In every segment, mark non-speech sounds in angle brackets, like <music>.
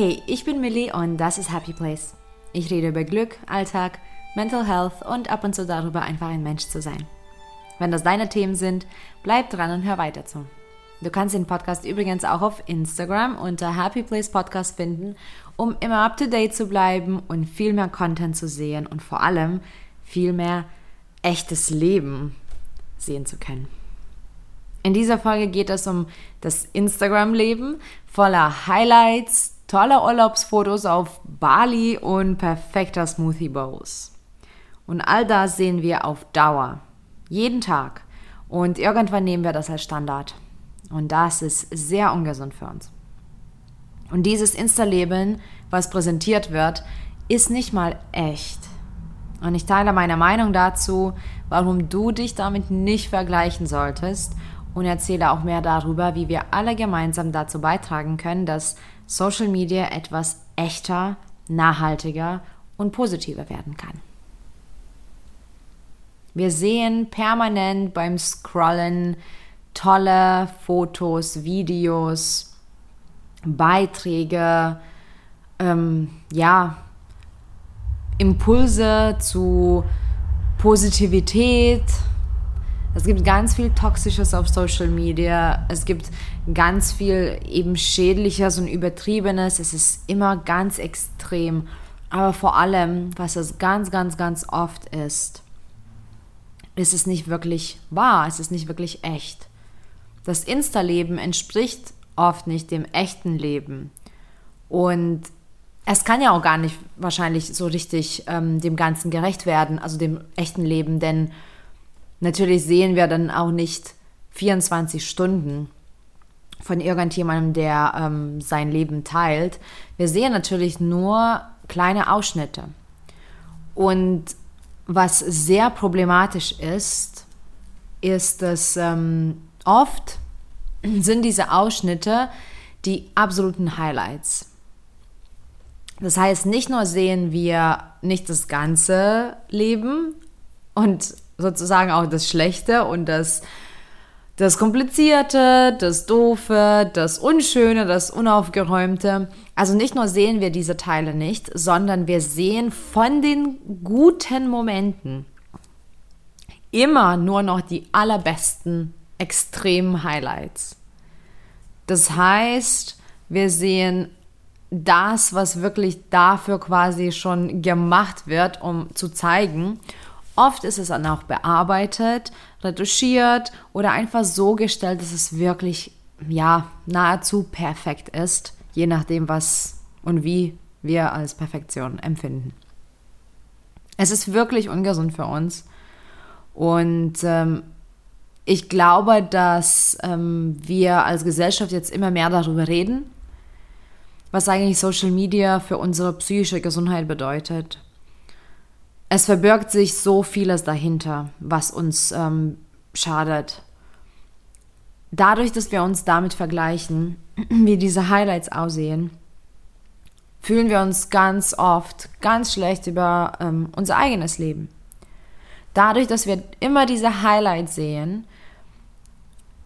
Hey, ich bin Millie und das ist Happy Place. Ich rede über Glück, Alltag, Mental Health und ab und zu darüber, einfach ein Mensch zu sein. Wenn das deine Themen sind, bleib dran und hör weiter zu. Du kannst den Podcast übrigens auch auf Instagram unter Happy Place Podcast finden, um immer up to date zu bleiben und viel mehr Content zu sehen und vor allem viel mehr echtes Leben sehen zu können. In dieser Folge geht es um das Instagram-Leben voller Highlights, toller Urlaubsfotos auf Bali und perfekter Smoothie Bowls. Und all das sehen wir auf Dauer, jeden Tag. Und irgendwann nehmen wir das als Standard. Und das ist sehr ungesund für uns. Und dieses Insta-Leben, was präsentiert wird, ist nicht mal echt. Und ich teile meine Meinung dazu, warum du dich damit nicht vergleichen solltest und erzähle auch mehr darüber, wie wir alle gemeinsam dazu beitragen können, dass Social Media etwas echter, nachhaltiger und positiver werden kann. Wir sehen permanent beim Scrollen tolle Fotos, Videos, Beiträge, ähm, ja, Impulse zu Positivität, es gibt ganz viel Toxisches auf Social Media. Es gibt ganz viel eben Schädliches und Übertriebenes. Es ist immer ganz extrem. Aber vor allem, was es ganz, ganz, ganz oft ist, ist es nicht wirklich wahr. Es ist nicht wirklich echt. Das Insta-Leben entspricht oft nicht dem echten Leben. Und es kann ja auch gar nicht wahrscheinlich so richtig ähm, dem Ganzen gerecht werden, also dem echten Leben, denn Natürlich sehen wir dann auch nicht 24 Stunden von irgendjemandem, der ähm, sein Leben teilt. Wir sehen natürlich nur kleine Ausschnitte. Und was sehr problematisch ist, ist, dass ähm, oft <clears throat> sind diese Ausschnitte die absoluten Highlights. Das heißt, nicht nur sehen wir nicht das ganze Leben und sozusagen auch das Schlechte und das, das Komplizierte, das Doofe, das Unschöne, das Unaufgeräumte. Also nicht nur sehen wir diese Teile nicht, sondern wir sehen von den guten Momenten immer nur noch die allerbesten extremen Highlights. Das heißt, wir sehen das, was wirklich dafür quasi schon gemacht wird, um zu zeigen. Oft ist es dann auch bearbeitet, retuschiert oder einfach so gestellt, dass es wirklich, ja, nahezu perfekt ist, je nachdem, was und wie wir als Perfektion empfinden. Es ist wirklich ungesund für uns. Und ähm, ich glaube, dass ähm, wir als Gesellschaft jetzt immer mehr darüber reden, was eigentlich Social Media für unsere psychische Gesundheit bedeutet es verbirgt sich so vieles dahinter, was uns ähm, schadet. Dadurch, dass wir uns damit vergleichen, <clears throat> wie diese Highlights aussehen, fühlen wir uns ganz oft ganz schlecht über ähm, unser eigenes Leben. Dadurch, dass wir immer diese Highlights sehen,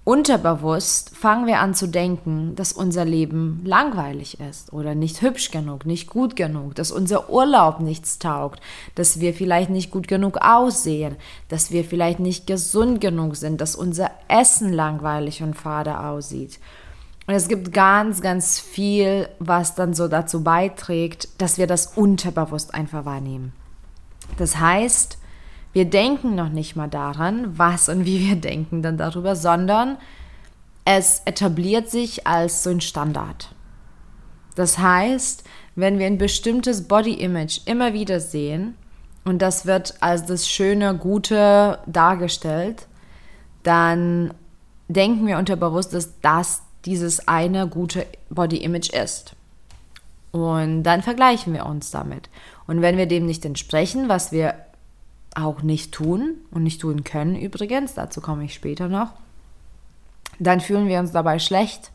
Unterbewusst fangen wir an zu denken, dass unser Leben langweilig ist oder nicht hübsch genug, nicht gut genug, dass unser Urlaub nichts taugt, dass wir vielleicht nicht gut genug aussehen, dass wir vielleicht nicht gesund genug sind, dass unser Essen langweilig und fade aussieht. Und es gibt ganz, ganz viel, was dann so dazu beiträgt, dass wir das unterbewusst einfach wahrnehmen. Das heißt, wir denken noch nicht mal daran, was und wie wir <laughs> denken dann darüber, sondern es etabliert sich als so ein Standard. Das heißt, wenn wir ein bestimmtes Body Image immer wieder sehen und das wird als das schöne, gute dargestellt, dann denken wir unterbewusst, dass das dieses eine gute Body Image ist. Und dann vergleichen wir uns damit. Und wenn wir dem nicht entsprechen, was wir auch nicht tun und nicht tun können übrigens, dazu komme ich später noch, dann fühlen wir uns dabei schlecht.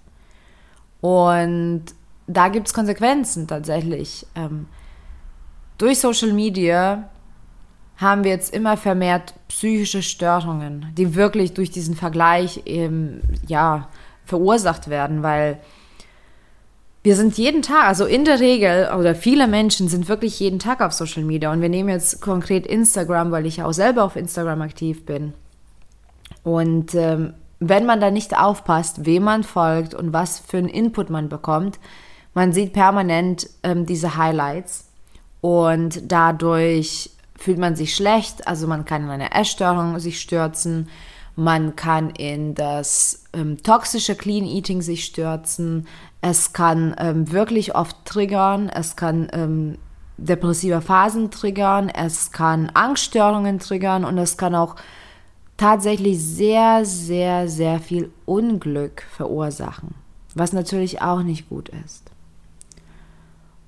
Und da gibt es Konsequenzen tatsächlich. Ähm, durch Social Media haben wir jetzt immer vermehrt psychische Störungen, die wirklich durch diesen Vergleich eben, ja, verursacht werden, weil wir sind jeden Tag, also in der Regel, oder viele Menschen sind wirklich jeden Tag auf Social Media. Und wir nehmen jetzt konkret Instagram, weil ich auch selber auf Instagram aktiv bin. Und ähm, wenn man da nicht aufpasst, wem man folgt und was für einen Input man bekommt, man sieht permanent ähm, diese Highlights und dadurch fühlt man sich schlecht, also man kann in eine Essstörung sich stürzen, man kann in das ähm, toxische Clean Eating sich stürzen, es kann ähm, wirklich oft triggern, es kann ähm, depressive Phasen triggern, es kann Angststörungen triggern. Und es kann auch tatsächlich sehr, sehr, sehr viel Unglück verursachen, was natürlich auch nicht gut ist.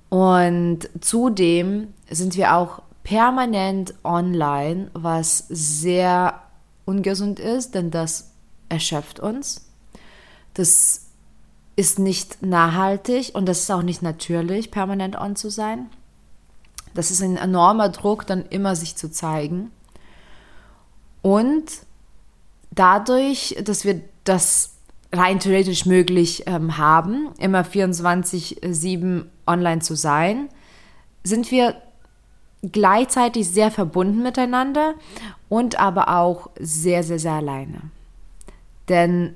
Und zudem sind wir auch permanent online, was sehr ungesund ist, denn das erschöpft uns. Das ist nicht nachhaltig und das ist auch nicht natürlich, permanent on zu sein. Das ist ein enormer Druck, dann immer sich zu zeigen. Und dadurch, dass wir das rein theoretisch möglich ähm, haben, immer 24-7 online zu sein, sind wir gleichzeitig sehr verbunden miteinander und aber auch sehr, sehr, sehr alleine. Denn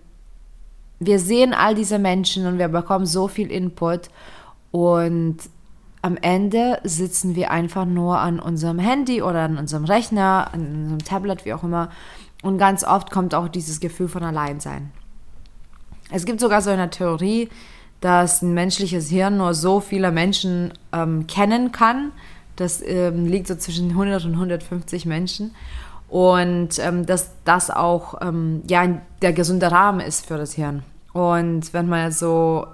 wir sehen all diese Menschen und wir bekommen so viel Input und am Ende sitzen wir einfach nur an unserem Handy oder an unserem Rechner, an unserem Tablet, wie auch immer. Und ganz oft kommt auch dieses Gefühl von Alleinsein. Es gibt sogar so eine Theorie, dass ein menschliches Hirn nur so viele Menschen ähm, kennen kann. Das ähm, liegt so zwischen 100 und 150 Menschen. Und ähm, dass das auch ähm, ja, der gesunde Rahmen ist für das Hirn. Und wenn man so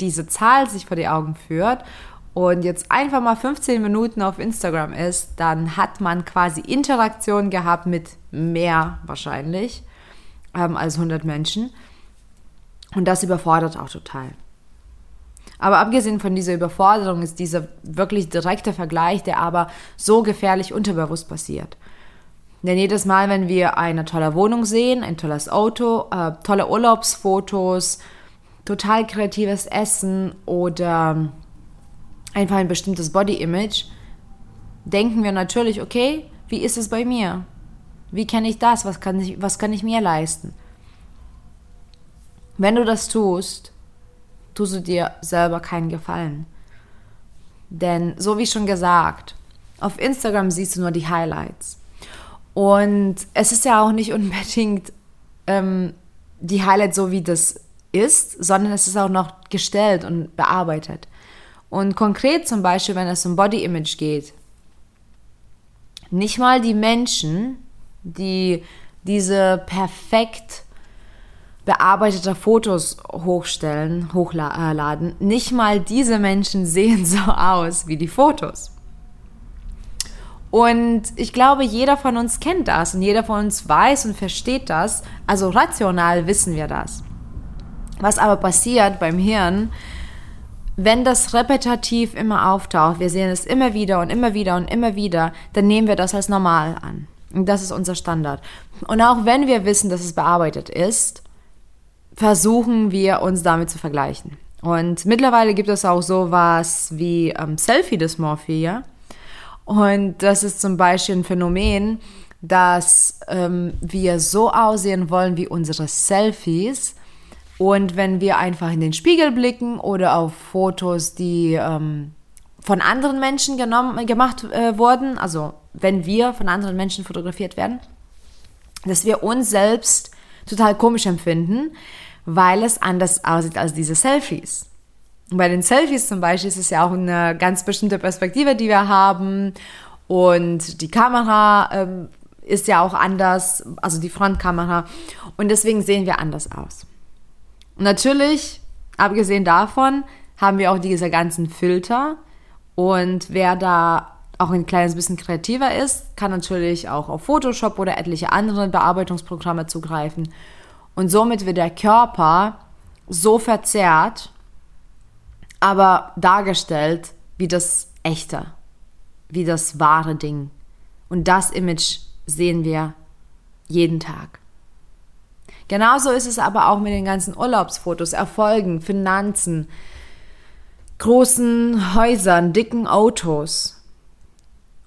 diese Zahl sich vor die Augen führt und jetzt einfach mal 15 Minuten auf Instagram ist, dann hat man quasi Interaktion gehabt mit mehr wahrscheinlich ähm, als 100 Menschen. Und das überfordert auch total. Aber abgesehen von dieser Überforderung ist dieser wirklich direkte Vergleich, der aber so gefährlich unterbewusst passiert. Denn jedes Mal, wenn wir eine tolle Wohnung sehen, ein tolles Auto, äh, tolle Urlaubsfotos, total kreatives Essen oder einfach ein bestimmtes Body-Image, denken wir natürlich, okay, wie ist es bei mir? Wie kenne ich das? Was kann ich, was kann ich mir leisten? Wenn du das tust, tust du dir selber keinen Gefallen. Denn so wie schon gesagt, auf Instagram siehst du nur die Highlights. Und es ist ja auch nicht unbedingt ähm, die Highlight so, wie das ist, sondern es ist auch noch gestellt und bearbeitet. Und konkret zum Beispiel, wenn es um Body Image geht, nicht mal die Menschen, die diese perfekt bearbeitete Fotos hochstellen, hochladen, nicht mal diese Menschen <laughs> sehen so aus wie die Fotos. Und ich glaube, jeder von uns kennt das und jeder von uns weiß und versteht das. Also rational wissen wir das. Was aber passiert beim Hirn, wenn das repetitiv immer auftaucht, wir sehen es immer wieder und immer wieder und immer wieder, dann nehmen wir das als normal an. Und das ist unser Standard. Und auch wenn wir wissen, dass es bearbeitet ist, versuchen wir uns damit zu vergleichen. Und mittlerweile gibt es auch sowas wie ähm, Selfie-Dysmorphie, ja? Und das ist zum Beispiel ein Phänomen, dass ähm, wir so aussehen wollen wie unsere Selfies. Und wenn wir einfach in den Spiegel blicken oder auf Fotos, die ähm, von anderen Menschen genommen, gemacht äh, wurden, also wenn wir von anderen Menschen fotografiert werden, dass wir uns selbst total komisch empfinden, weil es anders aussieht als diese Selfies. Und bei den Selfies zum Beispiel ist es ja auch eine ganz bestimmte Perspektive, die wir haben. Und die Kamera ähm, ist ja auch anders, also die Frontkamera. Und deswegen sehen wir anders aus. Und natürlich, abgesehen davon, haben wir auch diese ganzen Filter. Und wer da auch ein kleines bisschen kreativer ist, kann natürlich auch auf Photoshop oder etliche andere Bearbeitungsprogramme zugreifen. Und somit wird der Körper so verzerrt, aber dargestellt wie das echte, wie das wahre Ding. Und das Image sehen wir jeden Tag. Genauso ist es aber auch mit den ganzen Urlaubsfotos, Erfolgen, Finanzen, großen Häusern, dicken Autos.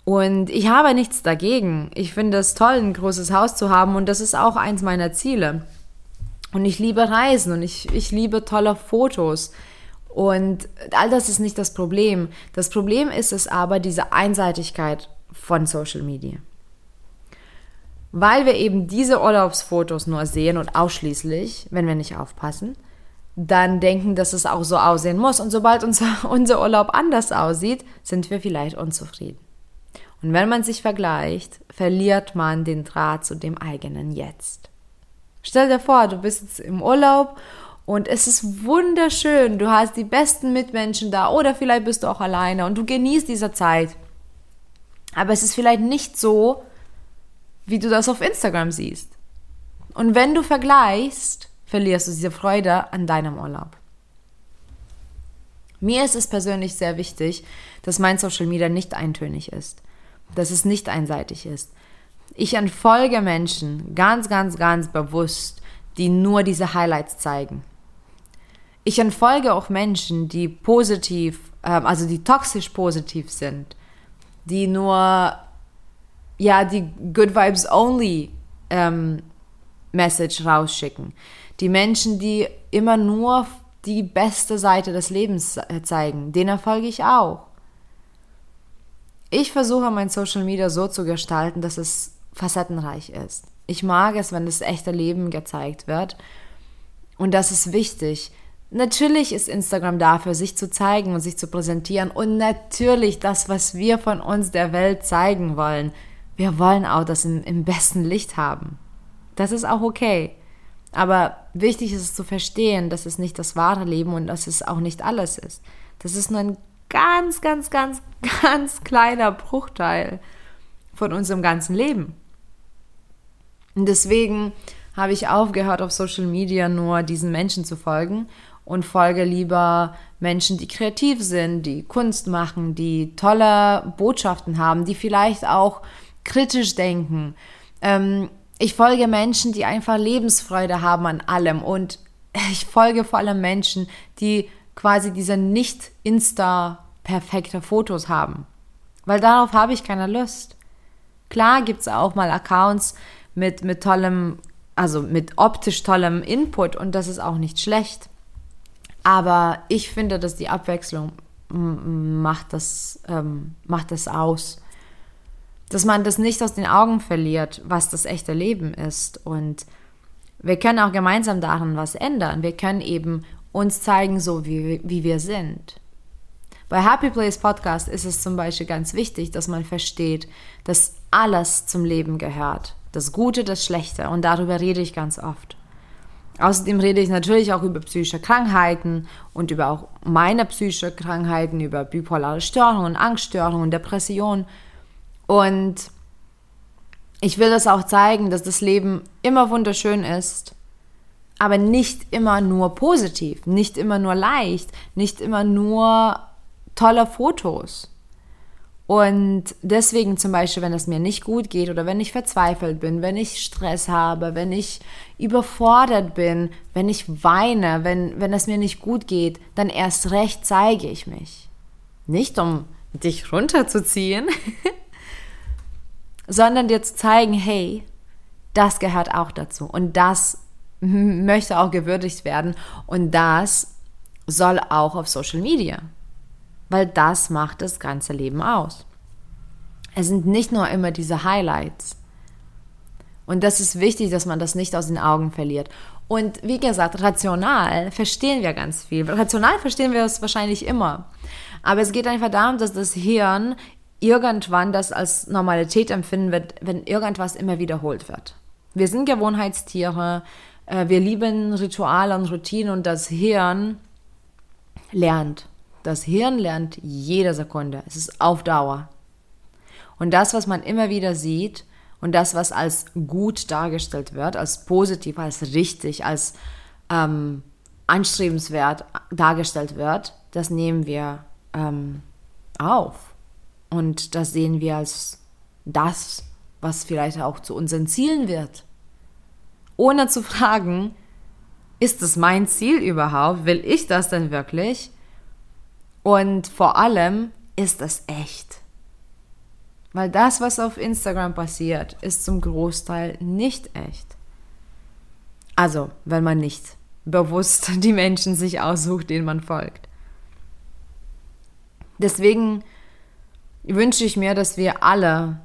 Und ich habe nichts dagegen. Ich finde es toll, ein großes Haus zu haben und das ist auch eins meiner Ziele. Und ich liebe Reisen und ich, ich liebe tolle Fotos. Und all das ist nicht das Problem. Das Problem ist es aber diese Einseitigkeit von Social Media. Weil wir eben diese Urlaubsfotos nur sehen und ausschließlich, wenn wir nicht aufpassen, dann denken, dass es auch so aussehen muss. Und sobald unser, <laughs> unser Urlaub anders aussieht, sind wir vielleicht unzufrieden. Und wenn man sich vergleicht, verliert man den Draht zu dem eigenen Jetzt. Stell dir vor, du bist jetzt im Urlaub und es ist wunderschön. Du hast die besten Mitmenschen da oder vielleicht bist du auch alleine und du genießt diese Zeit. Aber es ist vielleicht nicht so, wie du das auf Instagram siehst. Und wenn du vergleichst, verlierst du diese Freude an deinem Urlaub. Mir ist es persönlich sehr wichtig, dass mein Social Media nicht eintönig ist, dass es nicht einseitig ist. Ich entfolge Menschen ganz, ganz, ganz bewusst, die nur diese Highlights zeigen. Ich entfolge auch Menschen, die positiv, ähm, also die toxisch positiv sind, die nur, ja, die Good Vibes Only ähm, Message rausschicken. Die Menschen, die immer nur die beste Seite des Lebens äh, zeigen, denen folge ich auch. Ich versuche mein Social Media so zu gestalten, dass es facettenreich ist. Ich mag es, wenn das echte Leben gezeigt wird. Und das ist wichtig. Natürlich ist Instagram dafür, sich zu zeigen und sich zu präsentieren. Und natürlich das, was wir von uns der Welt zeigen wollen. Wir wollen auch das im, im besten Licht haben. Das ist auch okay. Aber wichtig ist es zu verstehen, dass es nicht das wahre Leben und dass es auch nicht alles ist. Das ist nur ein ganz, ganz, ganz, ganz kleiner Bruchteil von unserem ganzen Leben. Und deswegen habe ich aufgehört, auf Social Media nur diesen Menschen zu folgen und folge lieber Menschen, die kreativ sind, die Kunst machen, die tolle Botschaften haben, die vielleicht auch kritisch denken. Ähm, ich folge Menschen, die einfach Lebensfreude haben an allem und <laughs> ich folge vor allem Menschen, die quasi diese nicht insta perfekte Fotos haben. Weil darauf habe ich keine Lust. Klar gibt es auch mal Accounts, mit, mit tollem, also mit optisch tollem Input und das ist auch nicht schlecht. Aber ich finde, dass die Abwechslung macht das, ähm, macht das aus. Dass man das nicht aus den Augen verliert, was das echte Leben ist. Und wir können auch gemeinsam daran was ändern. Wir können eben uns zeigen, so wie, wie wir sind. Bei Happy Place Podcast ist es zum Beispiel ganz wichtig, dass man versteht, dass alles zum Leben gehört. Das Gute, das Schlechte. Und darüber rede ich ganz oft. Außerdem rede ich natürlich auch über psychische Krankheiten und über auch meine psychische Krankheiten, über bipolare Störungen, Angststörungen, Depressionen. Und ich will das auch zeigen, dass das Leben immer wunderschön ist, aber nicht immer nur positiv, nicht immer nur leicht, nicht immer nur tolle Fotos. Und deswegen zum Beispiel, wenn es mir nicht gut geht oder wenn ich verzweifelt bin, wenn ich Stress habe, wenn ich überfordert bin, wenn ich weine, wenn, wenn es mir nicht gut geht, dann erst recht zeige ich mich. Nicht um dich runterzuziehen, <laughs> sondern dir zu zeigen, hey, das gehört auch dazu und das möchte auch gewürdigt werden und das soll auch auf Social Media weil das macht das ganze Leben aus. Es sind nicht nur immer diese Highlights. Und das ist wichtig, dass man das nicht aus den Augen verliert. Und wie gesagt, rational verstehen wir ganz viel. Rational verstehen wir es wahrscheinlich immer. Aber es geht einfach darum, dass das Hirn irgendwann das als Normalität empfinden wird, wenn irgendwas immer wiederholt wird. Wir sind Gewohnheitstiere, wir lieben Rituale und Routinen und das Hirn lernt. Das Hirn lernt jede Sekunde. Es ist auf Dauer. Und das, was man immer wieder sieht und das, was als gut dargestellt wird, als positiv, als richtig, als ähm, anstrebenswert dargestellt wird, das nehmen wir ähm, auf. Und das sehen wir als das, was vielleicht auch zu unseren Zielen wird. Ohne zu fragen, ist es mein Ziel überhaupt? Will ich das denn wirklich? Und vor allem ist es echt. Weil das, was auf Instagram passiert, ist zum Großteil nicht echt. Also, wenn man nicht bewusst <laughs> die Menschen sich aussucht, denen man folgt. Deswegen wünsche ich mir, dass wir alle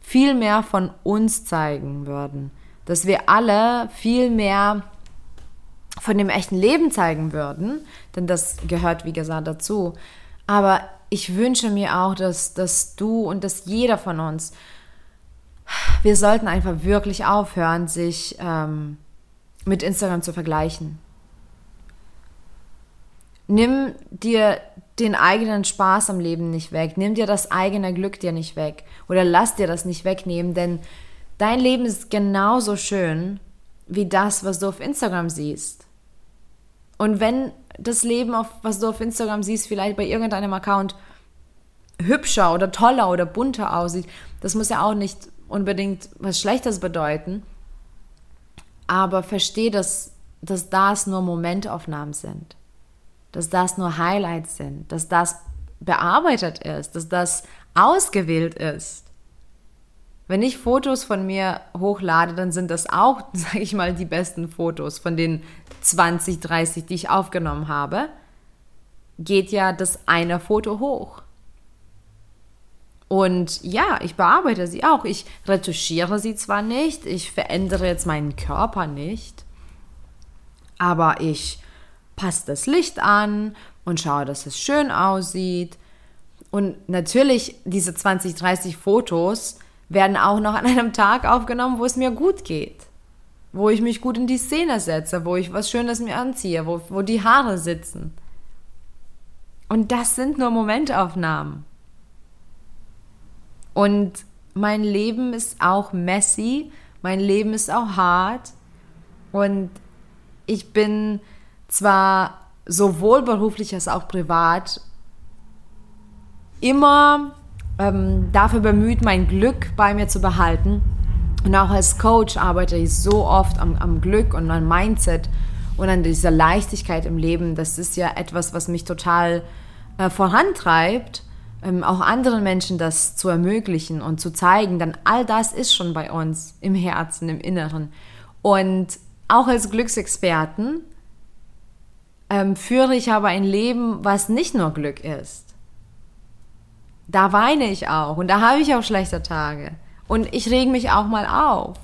viel mehr von uns zeigen würden. Dass wir alle viel mehr von dem echten Leben zeigen würden, denn das gehört, wie gesagt, dazu. Aber ich wünsche mir auch, dass, dass du und dass jeder von uns, wir sollten einfach wirklich aufhören, sich ähm, mit Instagram zu vergleichen. Nimm dir den eigenen Spaß am Leben nicht weg. Nimm dir das eigene Glück dir nicht weg. Oder lass dir das nicht wegnehmen, denn dein Leben ist genauso schön wie das, was du auf Instagram siehst. Und wenn das Leben, auf, was du auf Instagram siehst, vielleicht bei irgendeinem Account hübscher oder toller oder bunter aussieht, das muss ja auch nicht unbedingt was Schlechtes bedeuten. Aber versteh, dass, dass das nur Momentaufnahmen sind dass das nur Highlights sind, dass das bearbeitet ist, dass das ausgewählt ist. Wenn ich Fotos von mir hochlade, dann sind das auch, <laughs> sage ich mal, die besten Fotos von den 20, 30, die ich aufgenommen habe. Geht ja das eine Foto hoch. Und ja, ich bearbeite sie auch. Ich retuschiere sie zwar nicht, ich verändere jetzt meinen Körper nicht, aber ich passe das Licht an und schaue, dass es schön aussieht. Und natürlich, diese 20, 30 Fotos werden auch noch an einem Tag aufgenommen, wo es mir gut geht. Wo ich mich gut in die Szene setze, wo ich was Schönes mir anziehe, wo, wo die Haare sitzen. Und das sind nur Momentaufnahmen. Und mein Leben ist auch messy, mein Leben ist auch hart. Und ich bin zwar sowohl beruflich als auch privat immer ähm, dafür bemüht, mein Glück bei mir zu behalten. Und auch als Coach arbeite ich so oft am, am Glück und am Mindset und an dieser Leichtigkeit im Leben. Das ist ja etwas, was mich total äh, vorantreibt, ähm, auch anderen Menschen das zu ermöglichen und zu zeigen. Denn all das ist schon bei uns im Herzen, im Inneren. Und auch als Glücksexperten ähm, führe ich aber ein Leben, was nicht nur Glück ist. Da weine ich auch und da habe ich auch schlechte Tage. Und ich rege mich auch mal auf.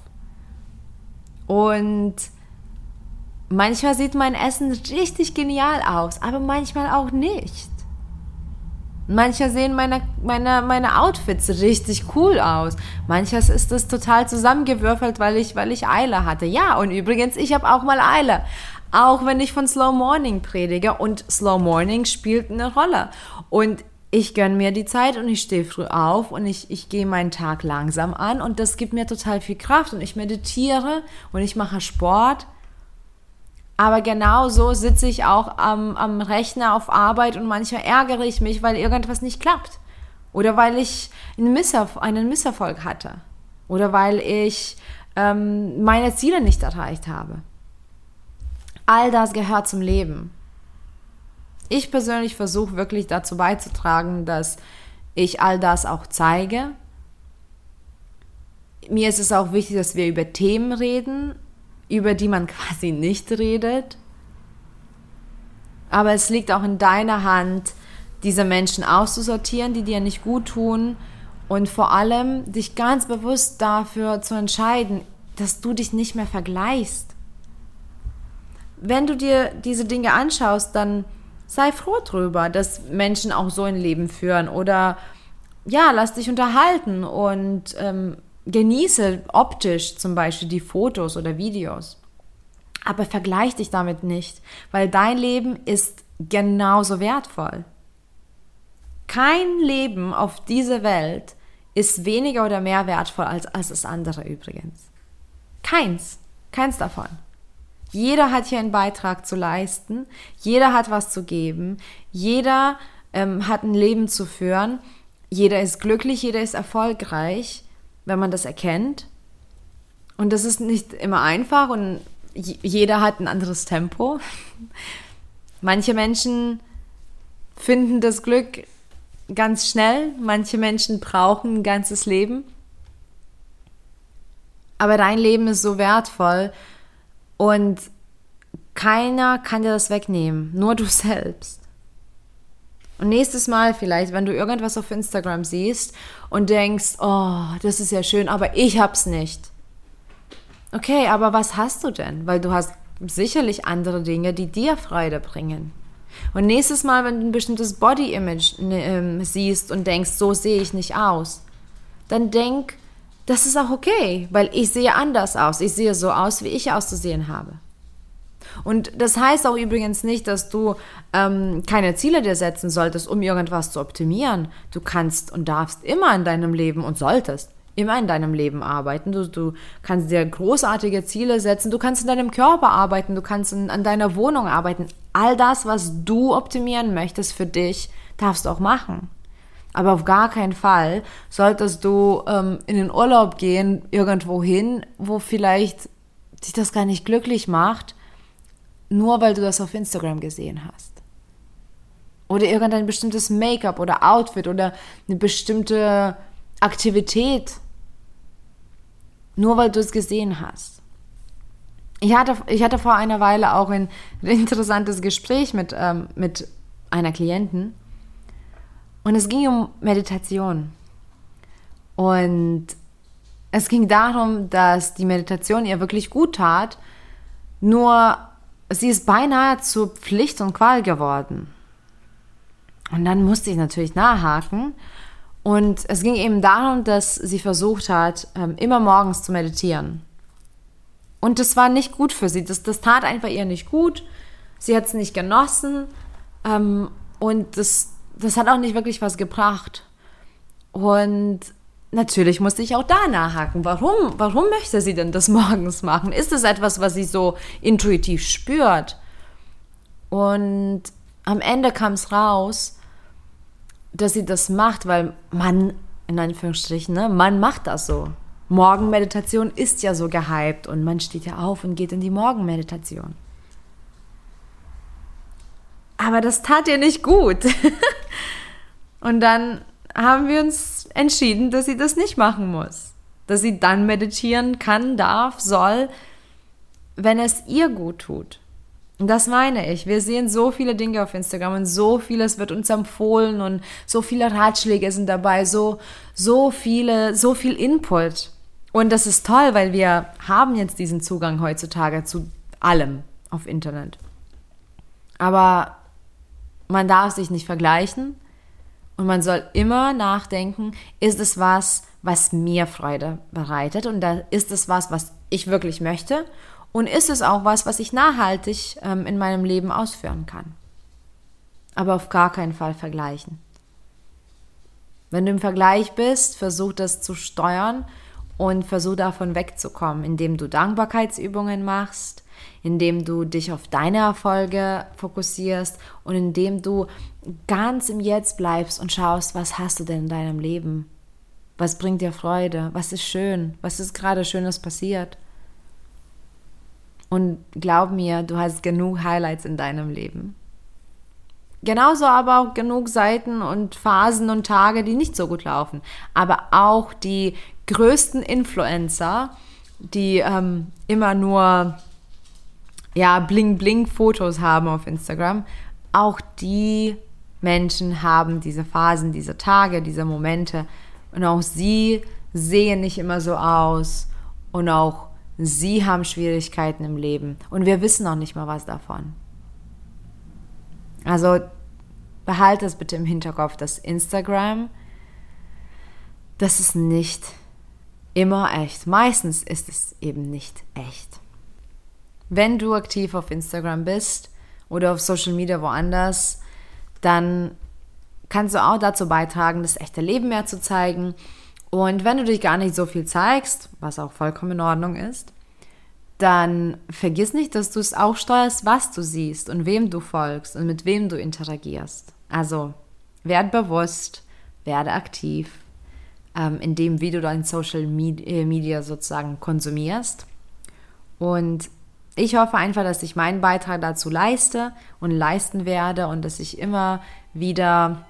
Und manchmal sieht mein Essen richtig genial aus, aber manchmal auch nicht. Manchmal sehen meine, meine, meine Outfits richtig cool aus. Manchmal ist das total zusammengewürfelt, weil ich, weil ich Eile hatte. Ja, und übrigens, ich habe auch mal Eile. Auch wenn ich von Slow Morning predige und Slow Morning spielt eine Rolle. Und ich gönne mir die Zeit und ich stehe früh auf und ich, ich gehe meinen Tag langsam an und das gibt mir total viel Kraft und ich meditiere und ich mache Sport. Aber genau so sitze ich auch am, am Rechner auf Arbeit und manchmal ärgere ich mich, weil irgendwas nicht klappt. Oder weil ich einen, Misserf einen Misserfolg hatte. Oder weil ich ähm, meine Ziele nicht erreicht habe. All das gehört zum Leben. Ich persönlich versuche wirklich dazu beizutragen, dass ich all das auch zeige. Mir ist es auch wichtig, dass wir über Themen reden, über die man <laughs> quasi nicht redet. Aber es liegt auch in deiner Hand, diese Menschen auszusortieren, die dir nicht gut tun und vor allem dich ganz bewusst dafür zu entscheiden, dass du dich nicht mehr vergleichst wenn du dir diese Dinge anschaust, dann sei froh drüber, dass Menschen auch so ein Leben führen oder ja, lass dich unterhalten und ähm, genieße optisch zum Beispiel die Fotos oder Videos. Aber vergleich dich damit nicht, weil dein Leben ist genauso wertvoll. Kein Leben auf dieser Welt ist weniger oder mehr wertvoll als, als das andere übrigens. Keins. Keins davon. Jeder hat hier einen Beitrag zu leisten, jeder hat was zu geben, jeder ähm, hat ein Leben zu führen, jeder ist glücklich, jeder ist erfolgreich, wenn man das erkennt. Und das ist nicht immer einfach und jeder hat ein anderes Tempo. <laughs> Manche Menschen finden das Glück ganz schnell. Manche Menschen brauchen ein ganzes Leben. Aber dein Leben ist so wertvoll und keiner kann dir das wegnehmen, nur du <laughs> selbst. Und nächstes Mal vielleicht, wenn du irgendwas auf Instagram siehst und denkst, oh, das ist ja schön, aber ich hab's nicht. Okay, aber was hast du denn? Weil du hast sicherlich andere Dinge, die dir Freude bringen. Und nächstes Mal, wenn du ein bestimmtes Body-Image äh, siehst und denkst, so sehe ich nicht aus, dann denk, das ist auch okay, weil ich sehe anders aus. Ich sehe so aus, wie ich auszusehen habe. Und das heißt auch übrigens nicht, dass du ähm, keine Ziele dir setzen solltest, um irgendwas zu optimieren. Du kannst und darfst immer in deinem Leben und solltest immer in deinem Leben arbeiten. Du, du kannst dir großartige Ziele setzen, du kannst in deinem Körper arbeiten, du kannst in, an deiner Wohnung arbeiten. All das, was du optimieren möchtest für dich, darfst du auch machen. Aber auf gar keinen Fall solltest du ähm, in den Urlaub gehen, irgendwo hin, wo vielleicht dich das gar nicht glücklich macht, nur weil du das auf Instagram gesehen hast. Oder irgendein bestimmtes Make-up oder Outfit oder eine bestimmte Aktivität, nur weil du es gesehen hast. Ich hatte, ich hatte vor einer Weile auch ein <laughs> interessantes Gespräch mit, ähm, mit einer Klientin und es ging um Meditation. Und es ging darum, dass die Meditation ihr wirklich gut tat, nur sie ist beinahe zur Pflicht und Qual geworden. Und dann musste ich natürlich nachhaken. Und es ging eben darum, dass sie versucht hat, ähm, immer morgens zu meditieren. Und das war nicht gut für sie. Das, das tat einfach ihr nicht gut. Sie hat es nicht genossen. Ähm, und das, das hat auch nicht wirklich was gebracht. Und natürlich musste ich auch da nachhaken. Warum, warum möchte sie denn das <laughs> morgens machen? Ist es etwas, was sie so intuitiv spürt? Und am Ende kam es raus, dass sie das macht, weil man, in Anführungsstrichen, ne, man macht das so. Morgenmeditation ist ja so gehypt und man steht ja auf und geht in die Morgenmeditation. Aber das tat ihr nicht gut. <laughs> und dann haben wir uns entschieden, dass sie das nicht machen muss. Dass sie dann meditieren kann, darf, soll, wenn es ihr gut tut. Und das meine ich. Wir sehen so viele Dinge auf Instagram und so vieles wird uns empfohlen und so viele Ratschläge sind dabei, so, so viele, so viel Input. Und das ist toll, weil wir haben jetzt diesen Zugang heutzutage zu allem auf Internet. Aber man darf sich nicht vergleichen und man soll immer nachdenken, ist es was, was mir Freude bereitet und da ist es was, was ich wirklich möchte und ist es auch was, was ich nachhaltig ähm, in meinem Leben ausführen kann. Aber auf gar keinen Fall vergleichen. Wenn du im Vergleich bist, versuch das zu steuern und versuch davon wegzukommen, indem du Dankbarkeitsübungen machst, indem du dich auf deine Erfolge fokussierst und indem du ganz im Jetzt bleibst und schaust, was hast du denn in deinem Leben? Was bringt dir Freude? Was ist schön? Was ist gerade Schönes passiert? Und glaub mir, du hast genug Highlights in deinem Leben. Genauso aber auch genug Seiten und Phasen und Tage, die nicht so gut laufen. Aber auch die größten Influencer, die ähm, immer nur ja, Bling-Bling-Fotos haben auf Instagram, auch die Menschen haben diese Phasen, diese Tage, diese Momente. Und auch sie sehen nicht immer so aus. Und auch Sie haben Schwierigkeiten im Leben und wir wissen auch nicht mal was davon. Also behalte es bitte im Hinterkopf, dass Instagram, das ist nicht immer echt. Meistens ist es eben nicht echt. Wenn du aktiv auf Instagram bist oder auf Social Media woanders, dann kannst du auch dazu beitragen, das echte Leben mehr zu zeigen und wenn du dich gar nicht so viel zeigst, was auch vollkommen in Ordnung ist, dann vergiss nicht, dass du es auch steuerst, was du siehst und wem du folgst und mit wem du interagierst. Also werd bewusst, werde aktiv ähm, in dem, wie du dein Social äh, Media sozusagen konsumierst. Und ich hoffe einfach, dass ich meinen Beitrag dazu leiste und leisten werde und dass ich immer wieder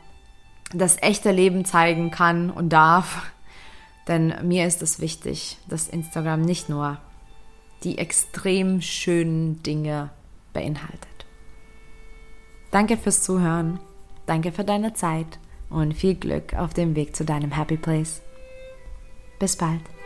das echte Leben zeigen kann und darf. Denn mir ist es wichtig, dass Instagram nicht nur die extrem schönen Dinge beinhaltet. Danke fürs Zuhören, danke für deine Zeit und viel Glück auf dem Weg zu deinem Happy Place. Bis bald.